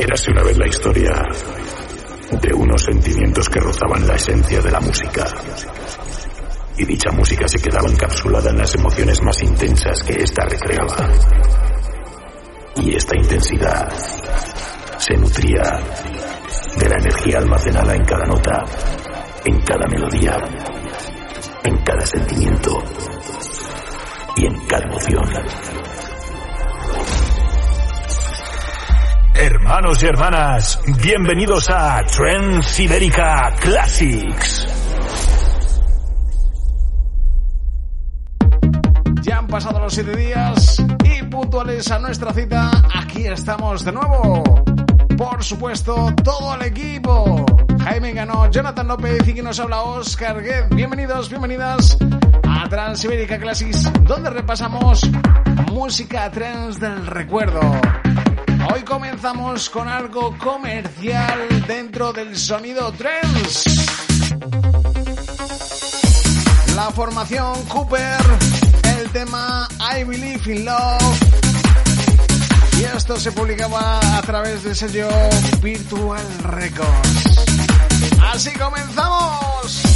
Érase una vez la historia de unos sentimientos que rozaban la esencia de la música. Y dicha música se quedaba encapsulada en las emociones más intensas que ésta recreaba. Y esta intensidad se nutría de la energía almacenada en cada nota, en cada melodía, en cada sentimiento y en cada emoción. Hermanos y hermanas, bienvenidos a Trends Classics. Ya han pasado los siete días y puntuales a nuestra cita, aquí estamos de nuevo. Por supuesto, todo el equipo. Jaime Ganó, Jonathan López y quien nos habla Oscar Gued. Bienvenidos, bienvenidas a Transibérica Classics, donde repasamos música trans del recuerdo. Hoy comenzamos con algo comercial dentro del sonido trance. La formación Cooper, el tema I Believe in Love. Y esto se publicaba a través del sello Virtual Records. Así comenzamos.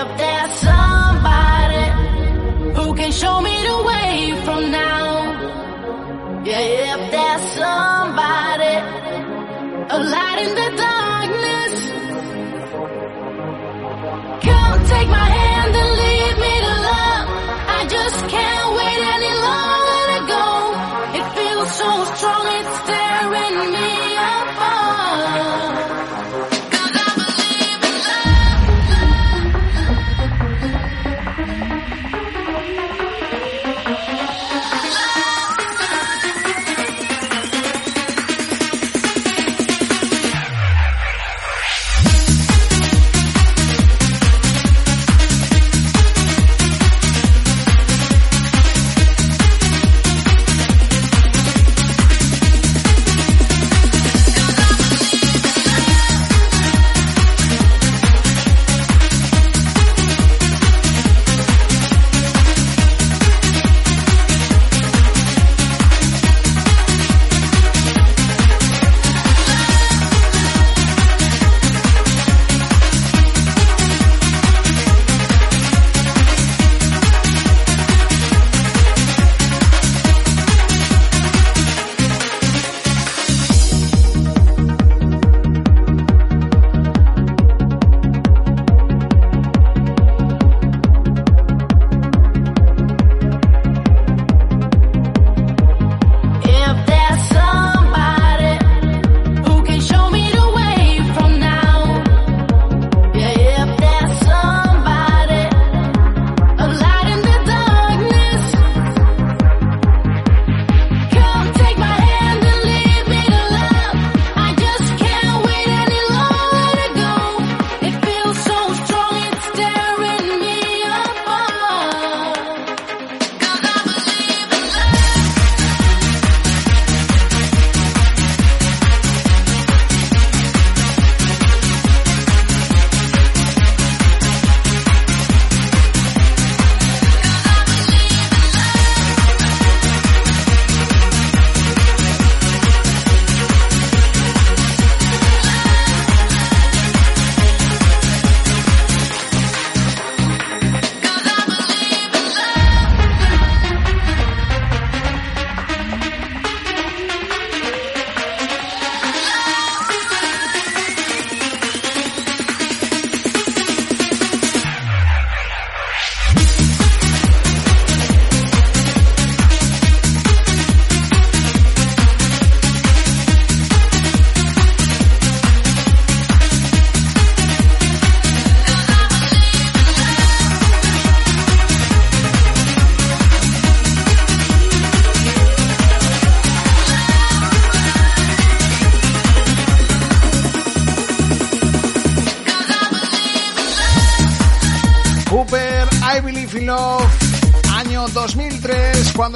up that sun.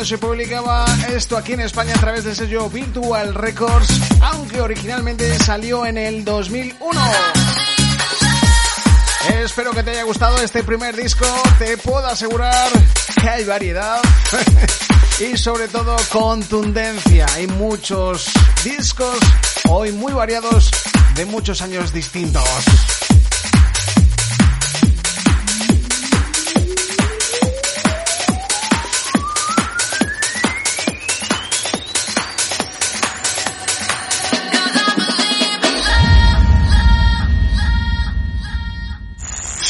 Se publicaba esto aquí en España a través del sello Virtual Records, aunque originalmente salió en el 2001. Espero que te haya gustado este primer disco, te puedo asegurar que hay variedad y sobre todo contundencia. Hay muchos discos hoy muy variados de muchos años distintos.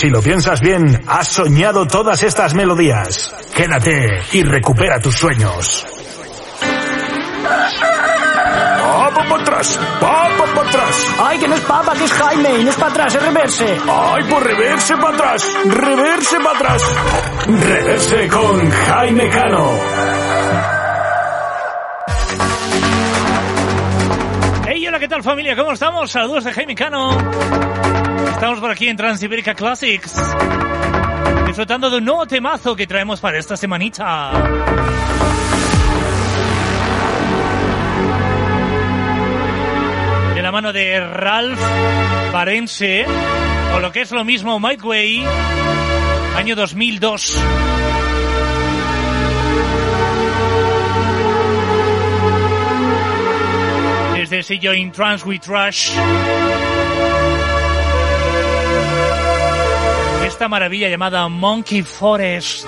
Si lo piensas bien, has soñado todas estas melodías. Quédate y recupera tus sueños. ¡Papa para atrás! ¡Papa para atrás! ¡Ay, que no es papa, que es Jaime! Y no es para atrás, es reverse. ¡Ay, por reverse para atrás! ¡Reverse para atrás! Reverse con Jaime Cano. Hey, hola, ¿qué tal familia? ¿Cómo estamos? Saludos de Jaime Cano. Estamos por aquí en Transiberica Classics. Disfrutando de un nuevo temazo que traemos para esta semanita. De la mano de Ralph Parense, o lo que es lo mismo, Mike Way, año 2002. Desde el sello In Trance with Rush. Esta maravilla llamada Monkey Forest.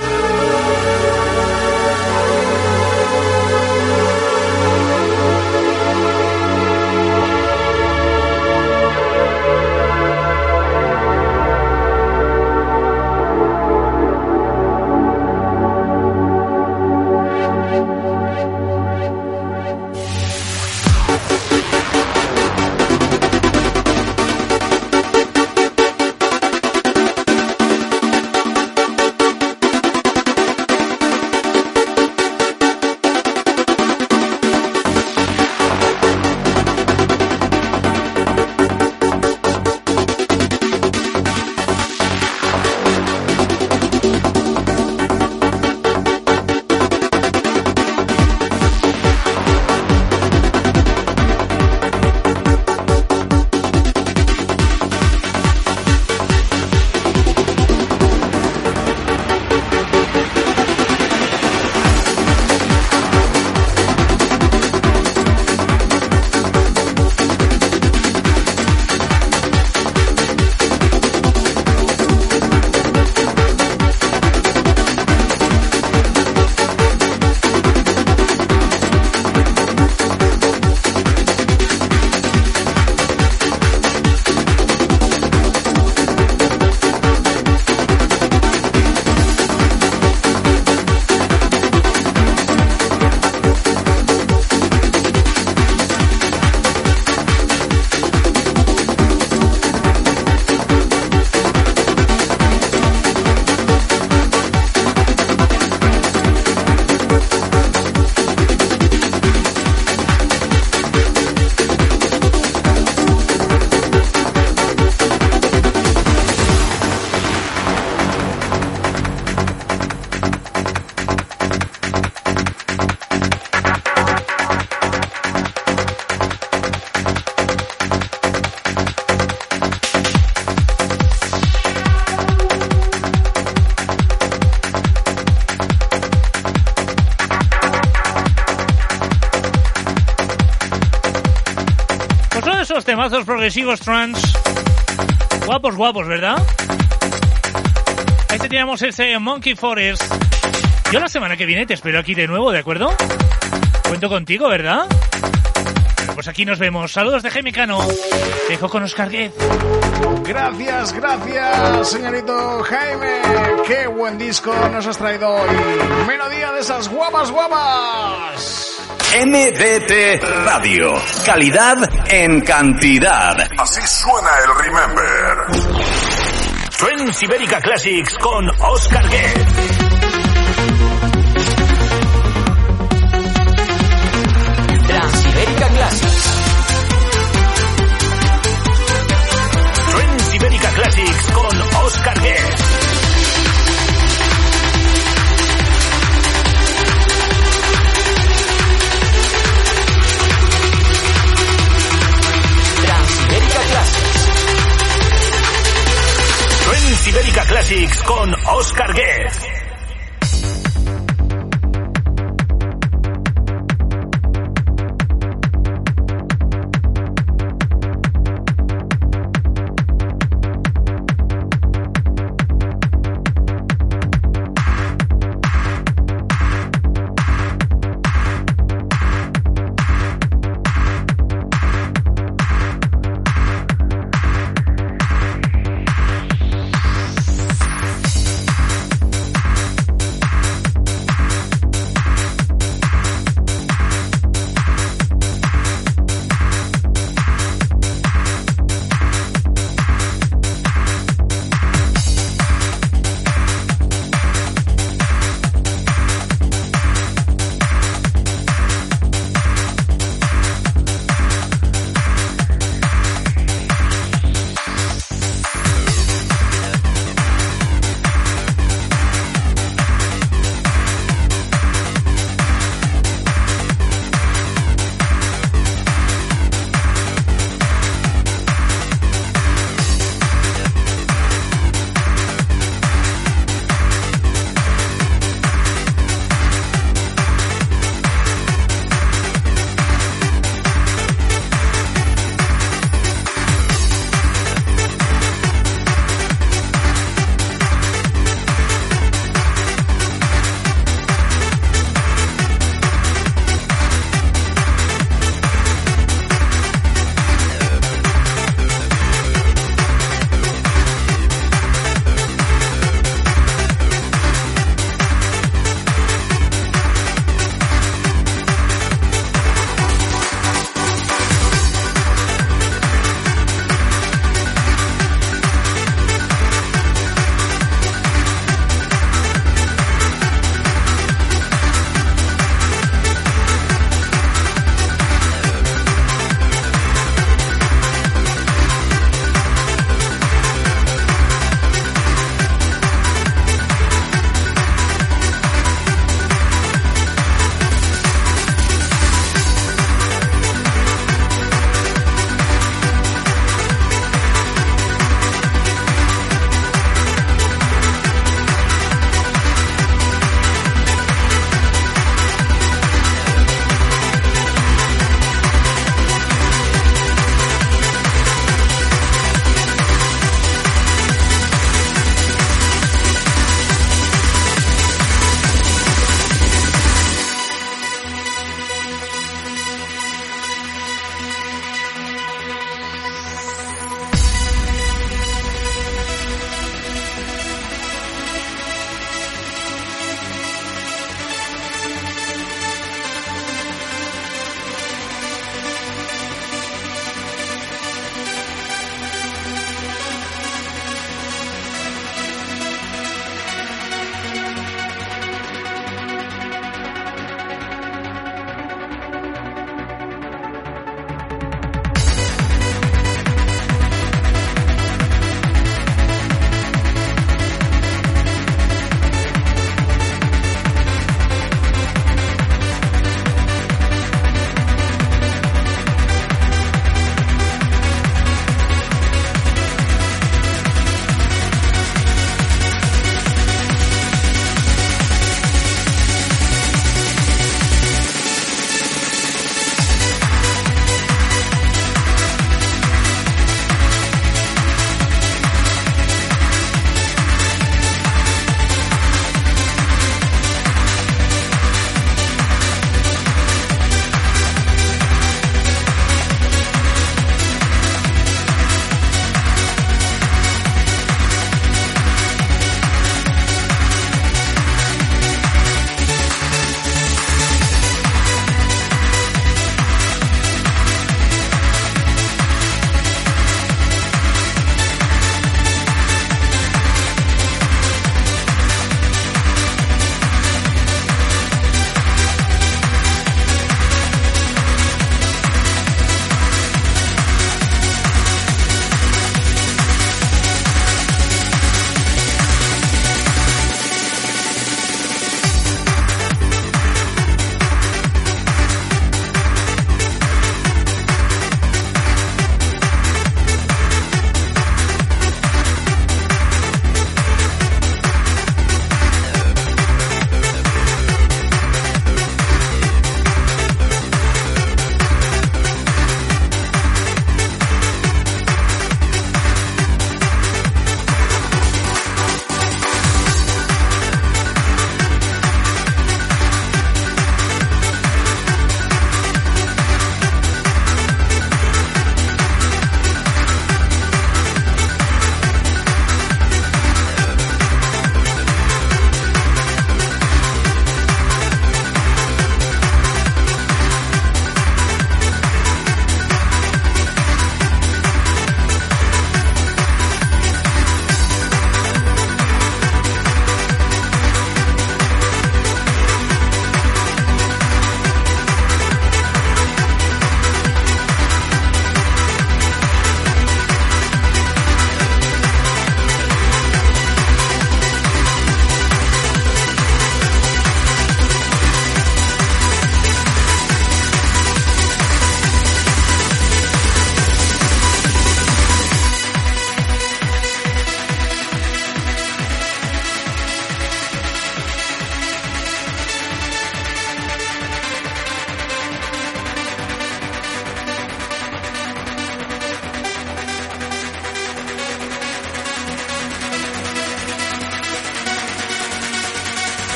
Temazos progresivos trans. Guapos, guapos, ¿verdad? Ahí teníamos ese Monkey Forest. Yo la semana que viene te espero aquí de nuevo, ¿de acuerdo? Cuento contigo, ¿verdad? Pues aquí nos vemos. Saludos de Jaime Cano. Te dejo con Oscar. Gracias, gracias, señorito Jaime. Qué buen disco nos has traído hoy. Melodía de esas guapas, guapas. MDT Radio. Calidad en cantidad. Así suena el Remember. Trends Ibérica Classics con Oscar Guez. Classics con Oscar Guest.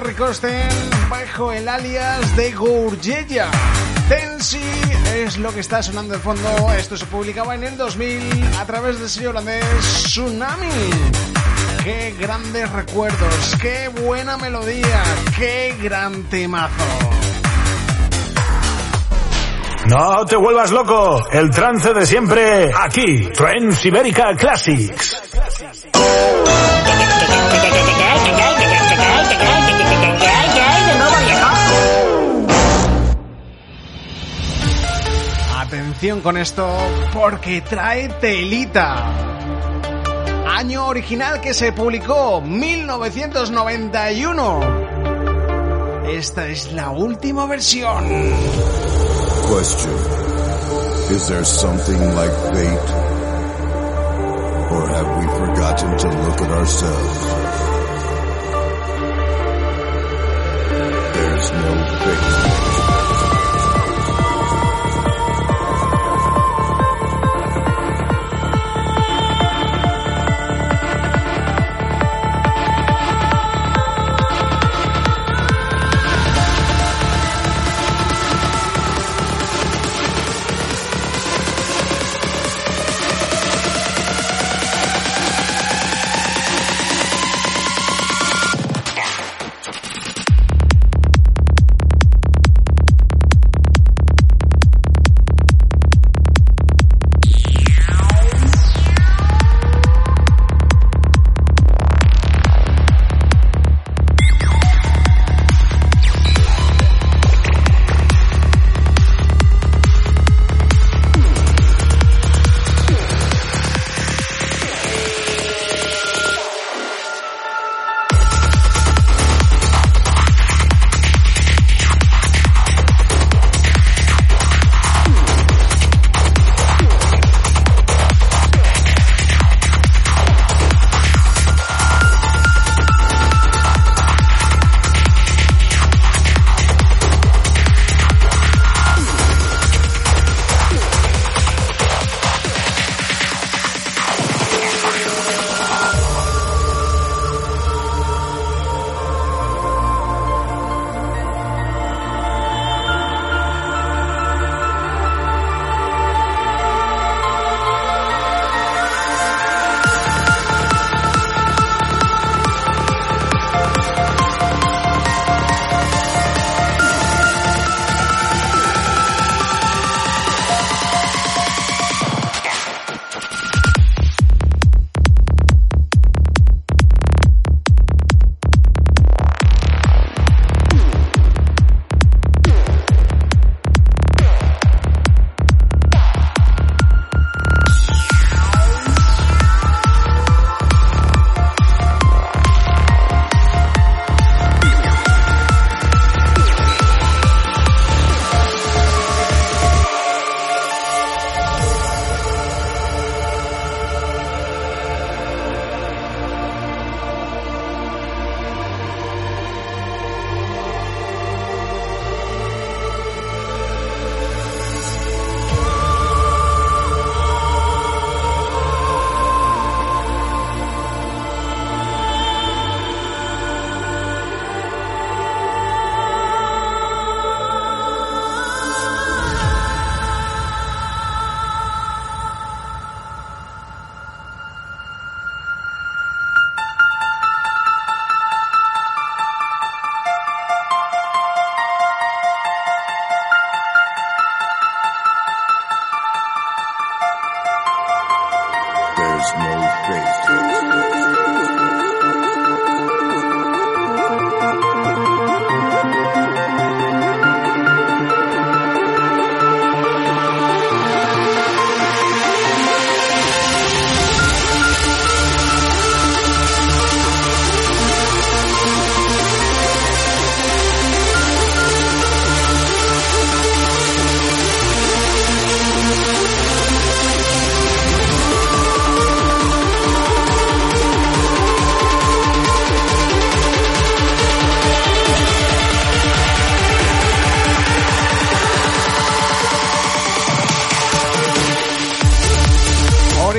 Ferry Kosten, bajo el alias de Gourgeya. Tensi es lo que está sonando de fondo. Esto se publicaba en el 2000 a través del sello holandés Tsunami. Qué grandes recuerdos, qué buena melodía, qué gran temazo. No te vuelvas loco, el trance de siempre aquí, Trance Ibérica Classics. Atención con esto porque trae telita. Año original que se publicó 1991. Esta es la última versión. Question. Is there something like fate? Or have we forgotten to look at ourselves? There's no fate.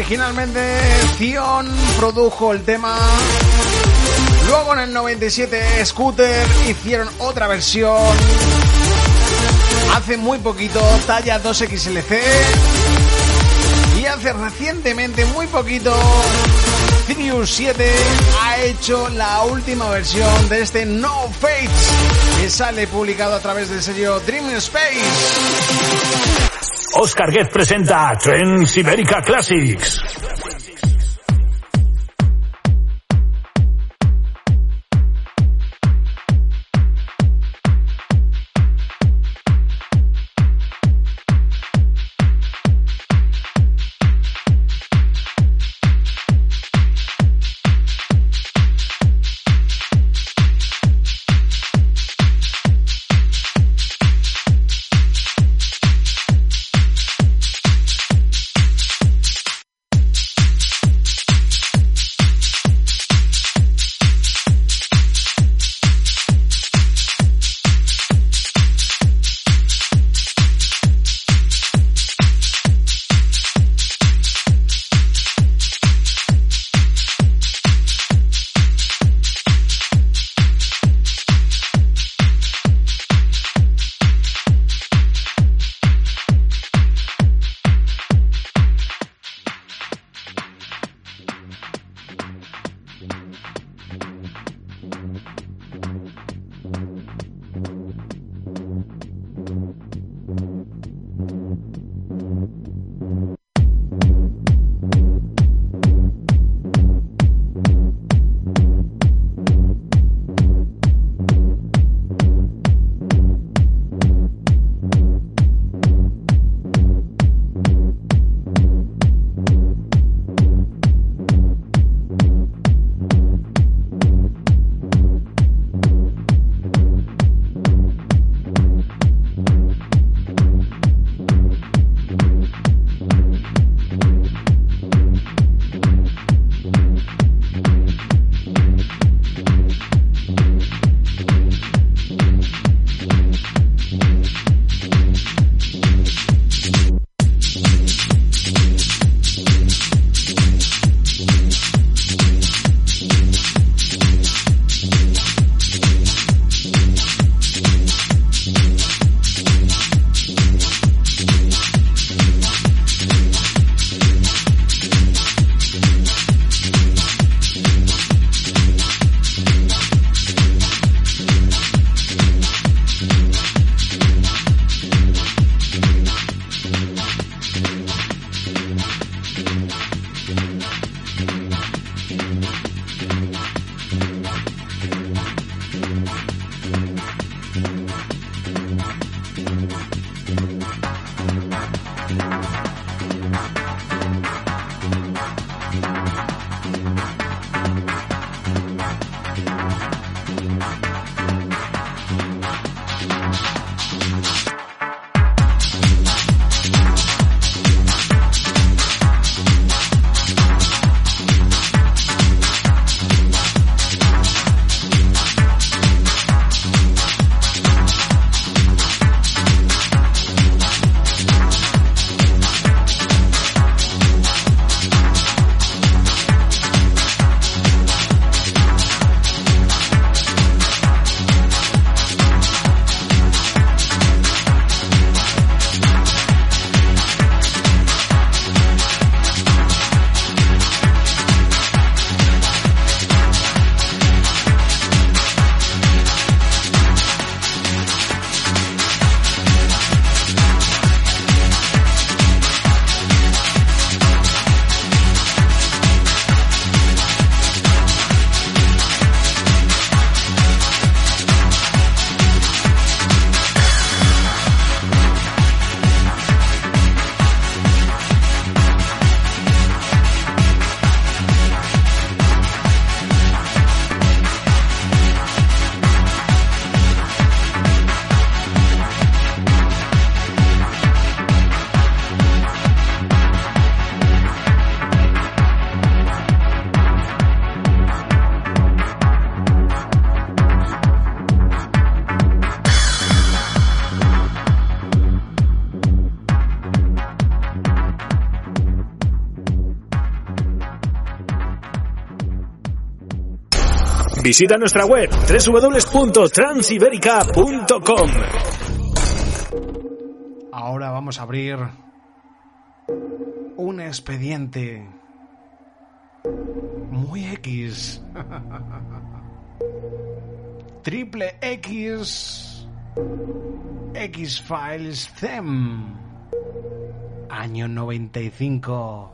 Originalmente Zion produjo el tema. Luego en el 97 Scooter hicieron otra versión. Hace muy poquito talla 2XLC. Y hace recientemente, muy poquito, Sirius 7 ha hecho la última versión de este No Fates que sale publicado a través del sello Dream Space. Oscar Get presenta Trends Ibérica Classics. Visita nuestra web www.transiberica.com. Ahora vamos a abrir un expediente muy X. Triple X. X-Files Them. Año 95.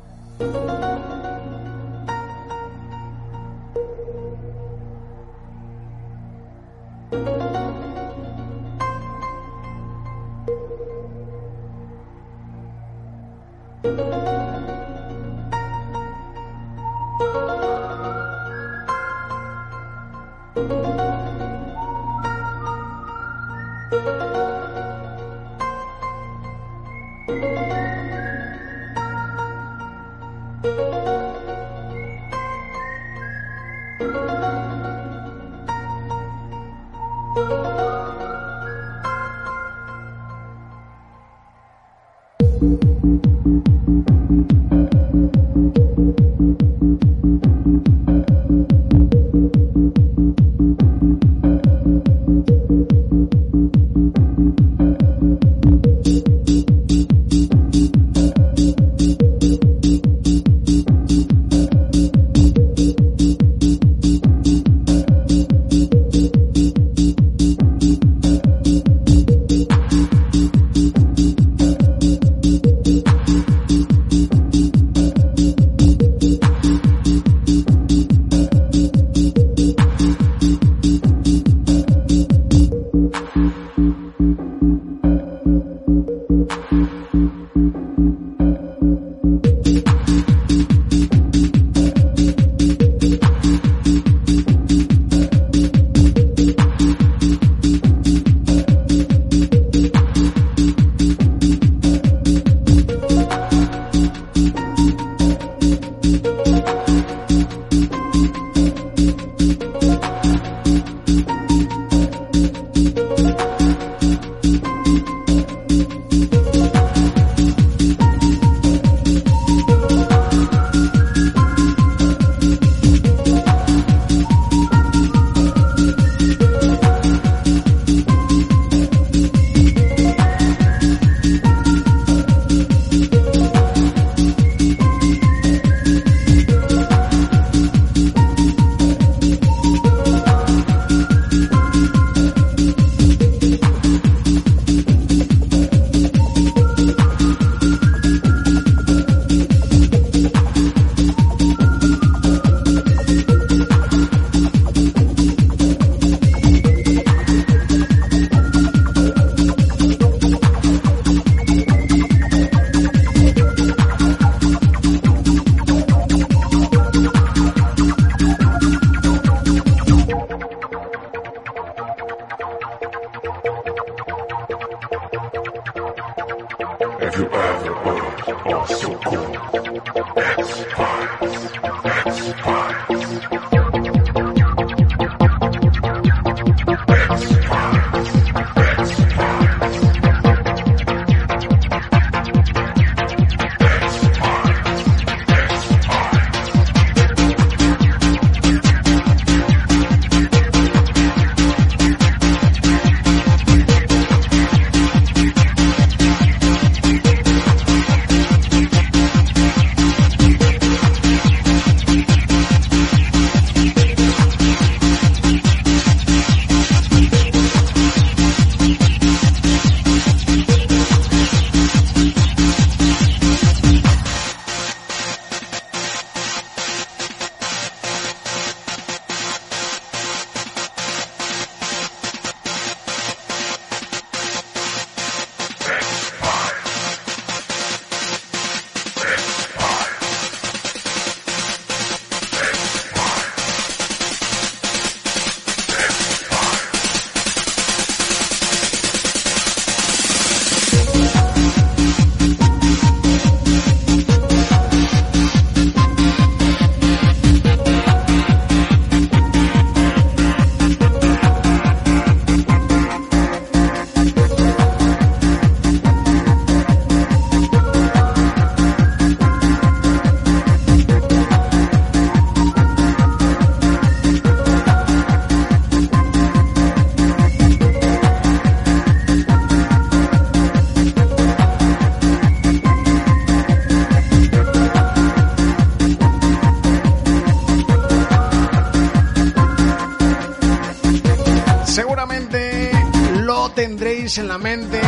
La mente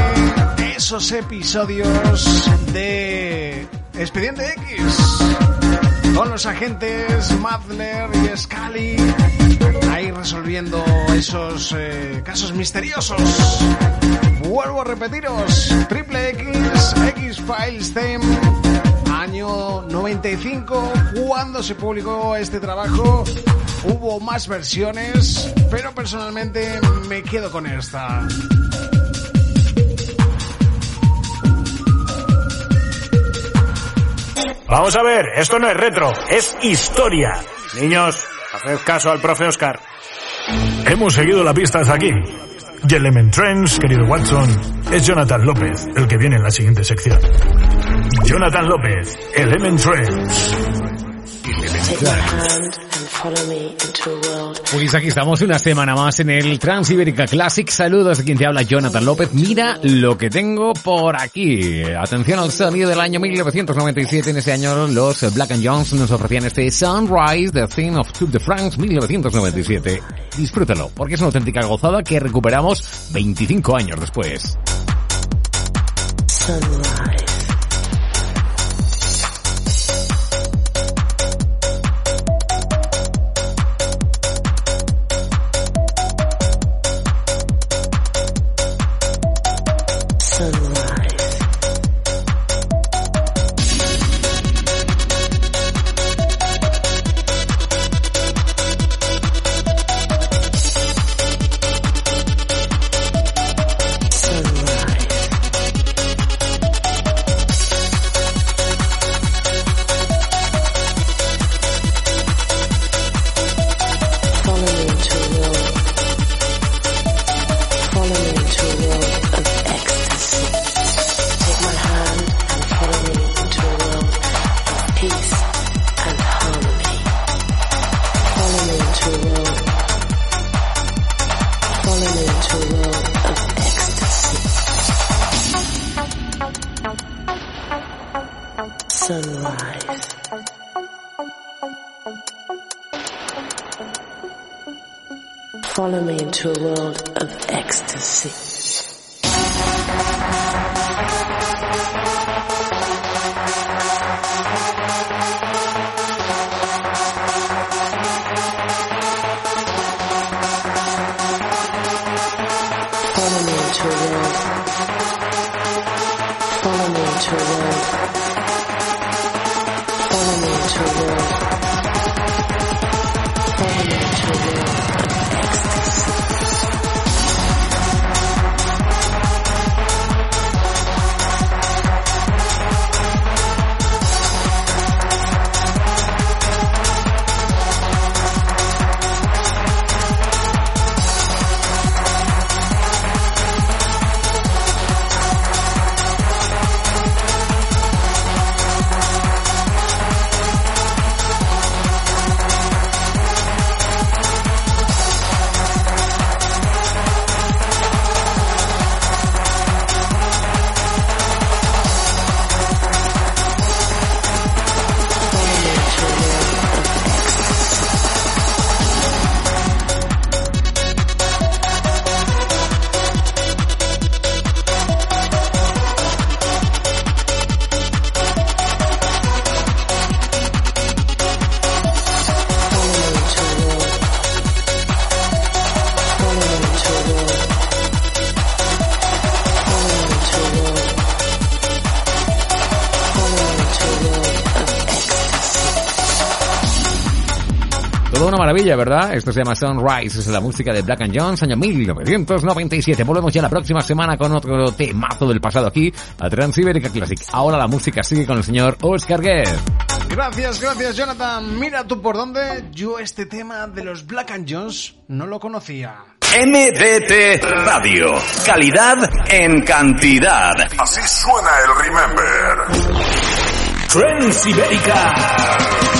esos episodios de Expediente X con los agentes Madler y Scully ahí resolviendo esos eh, casos misteriosos. Vuelvo a repetiros, Triple X, X Files Theme, año 95, cuando se publicó este trabajo. Hubo más versiones, pero personalmente me quedo con esta. Vamos a ver, esto no es retro, es historia. Niños, haced caso al profe Oscar. Hemos seguido la pista hasta aquí. Y Element Trends, querido Watson, es Jonathan López, el que viene en la siguiente sección. Jonathan López, Element Trends. Pues aquí estamos una semana más en el Transibérica Classic. Saludos de quien te habla Jonathan López. Mira lo que tengo por aquí. Atención al sonido del año 1997. En ese año los Black and Jones nos ofrecían este Sunrise, The Thing of Tour de France 1997. Disfrútalo, porque es una auténtica gozada que recuperamos 25 años después. Sunrise. Maravilla, ¿verdad? Esto se llama Sunrise, es la música de Black and Jones, año 1997. Volvemos ya la próxima semana con otro temazo del pasado aquí, a Transiberica Classic. Ahora la música sigue con el señor Oscar Guerre. Gracias, gracias Jonathan. Mira tú por dónde. Yo este tema de los Black and Jones no lo conocía. MDT Radio. Calidad en cantidad. Así suena el Remember. Transibérica.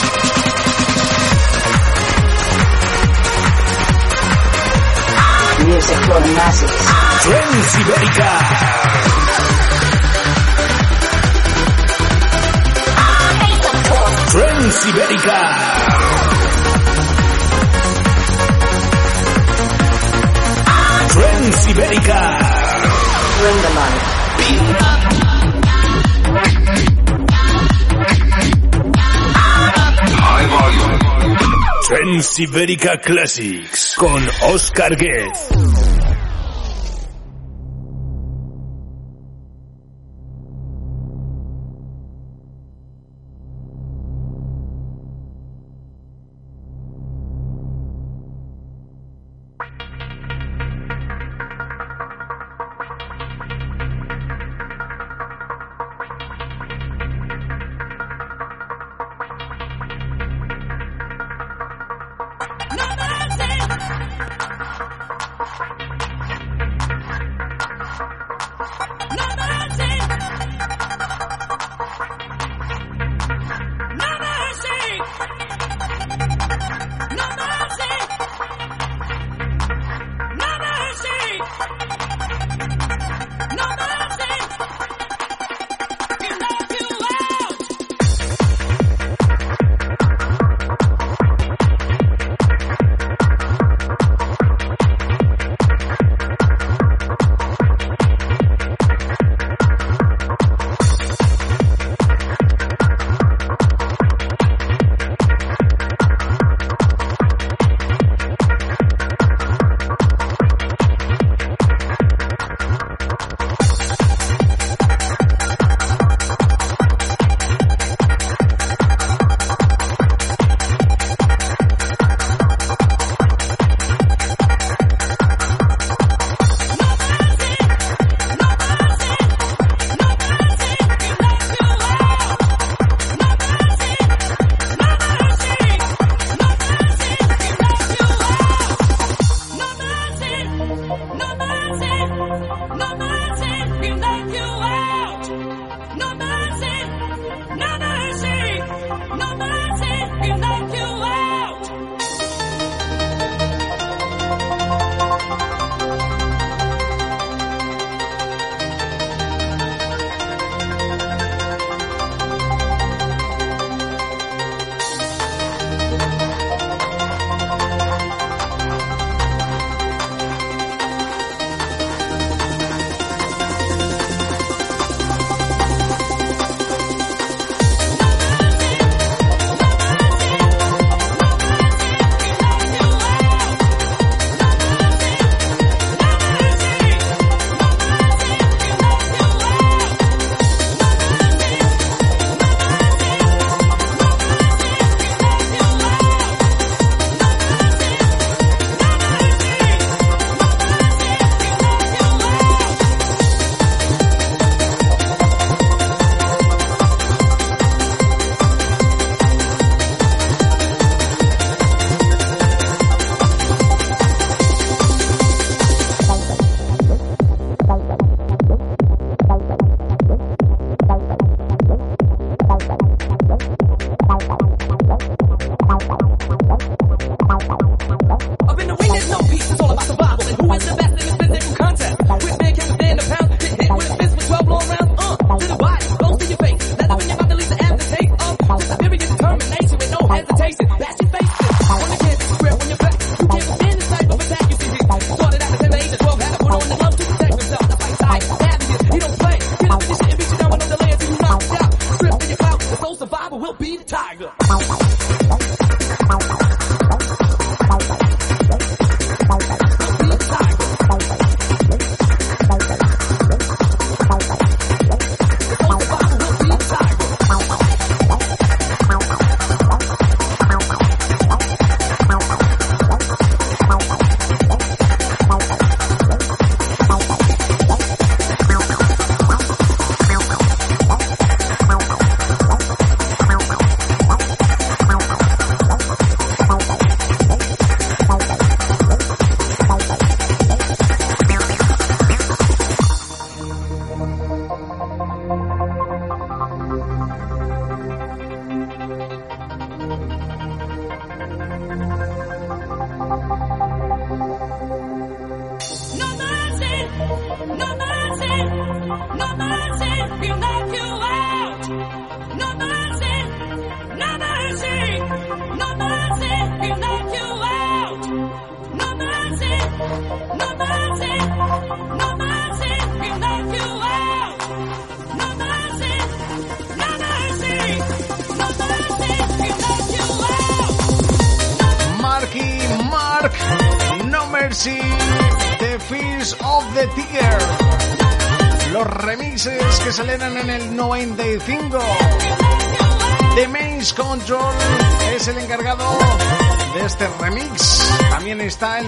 Music for the masses. Transibérica. Transibérica. Transibérica. Bring the light. Transiberica Classics con Oscar Guez.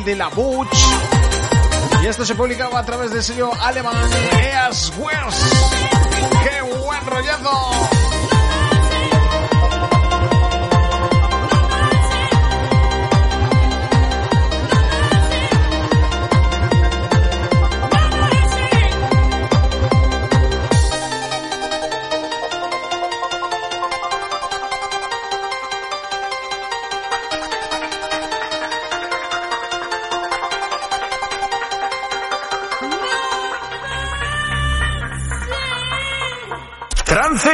De la Butch. Y esto se publicaba a través del sello alemán Eas West. ¡Qué buen rollazo!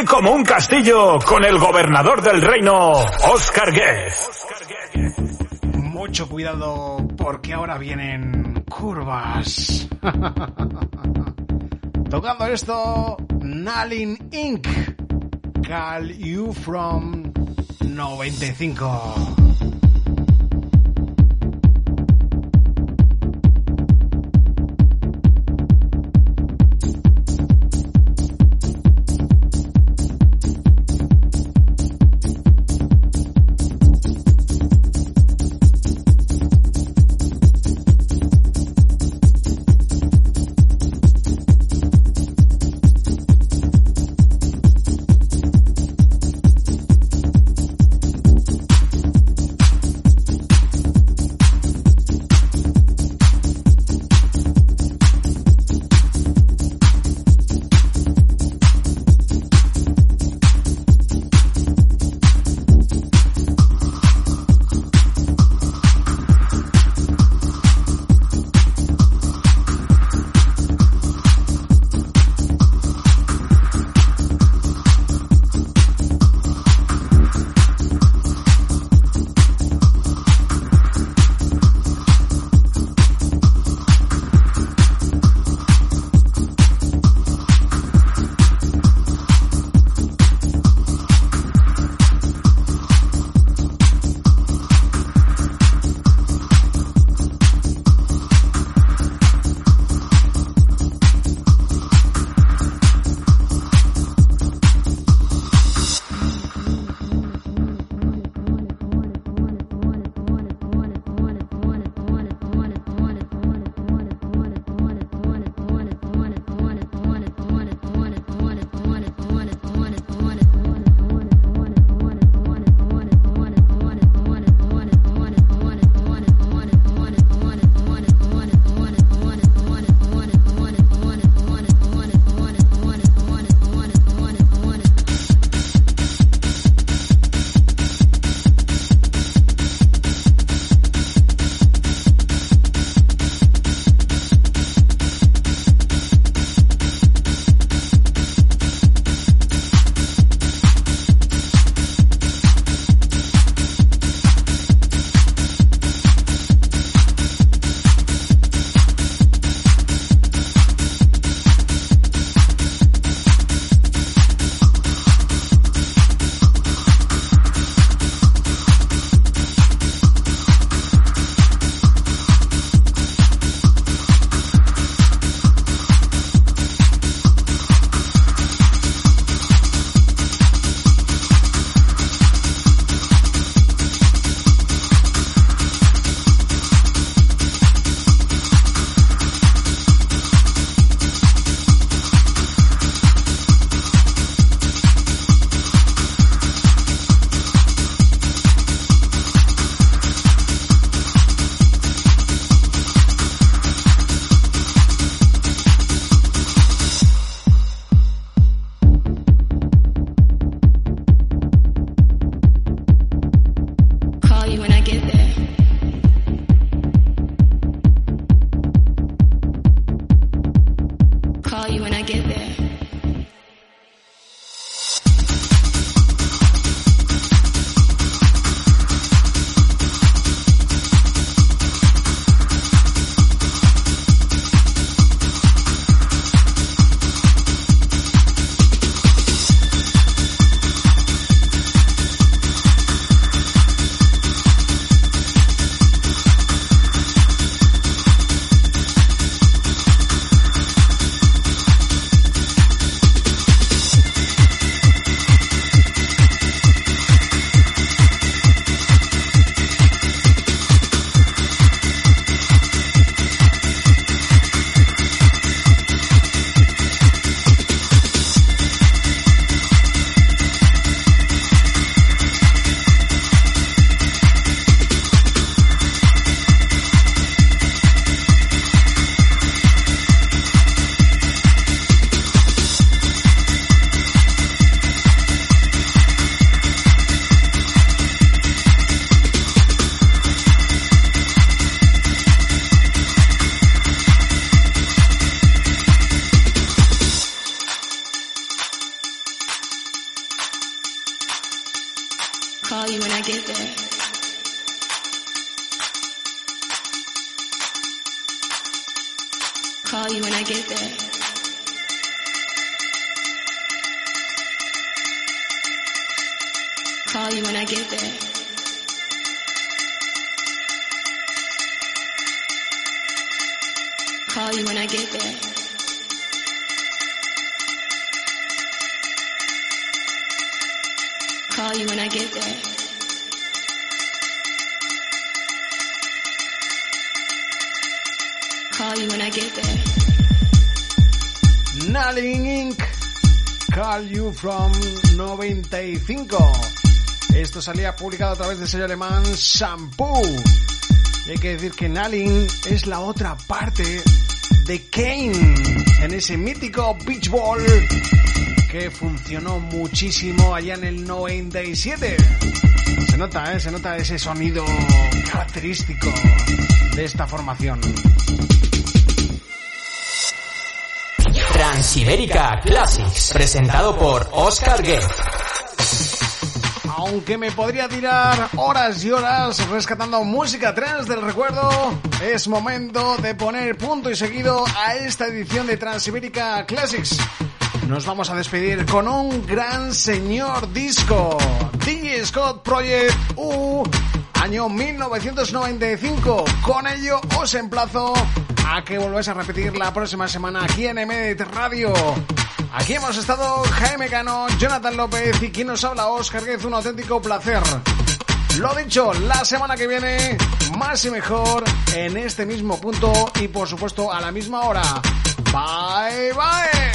Como un castillo con el gobernador del reino, Oscar Guest. Mucho cuidado porque ahora vienen curvas. Tocando esto, Nalin Inc. Call You From 95. Call You From 95. Esto salía publicado a través del sello alemán Shampoo. Y hay que decir que Nalin es la otra parte de Kane en ese mítico Beach Ball que funcionó muchísimo allá en el 97. Se nota, ¿eh? Se nota ese sonido característico de esta formación. Transibérica Classics, presentado por Oscar Guest. Aunque me podría tirar horas y horas rescatando música trans del recuerdo, es momento de poner punto y seguido a esta edición de Transibérica Classics. Nos vamos a despedir con un gran señor disco, DJ Scott Project U, año 1995. Con ello os emplazo a que volváis a repetir la próxima semana aquí en Emedit Radio. Aquí hemos estado Jaime Cano, Jonathan López y quien nos habla Oscar Guez, un auténtico placer. Lo dicho, la semana que viene, más y mejor, en este mismo punto y por supuesto a la misma hora. Bye bye.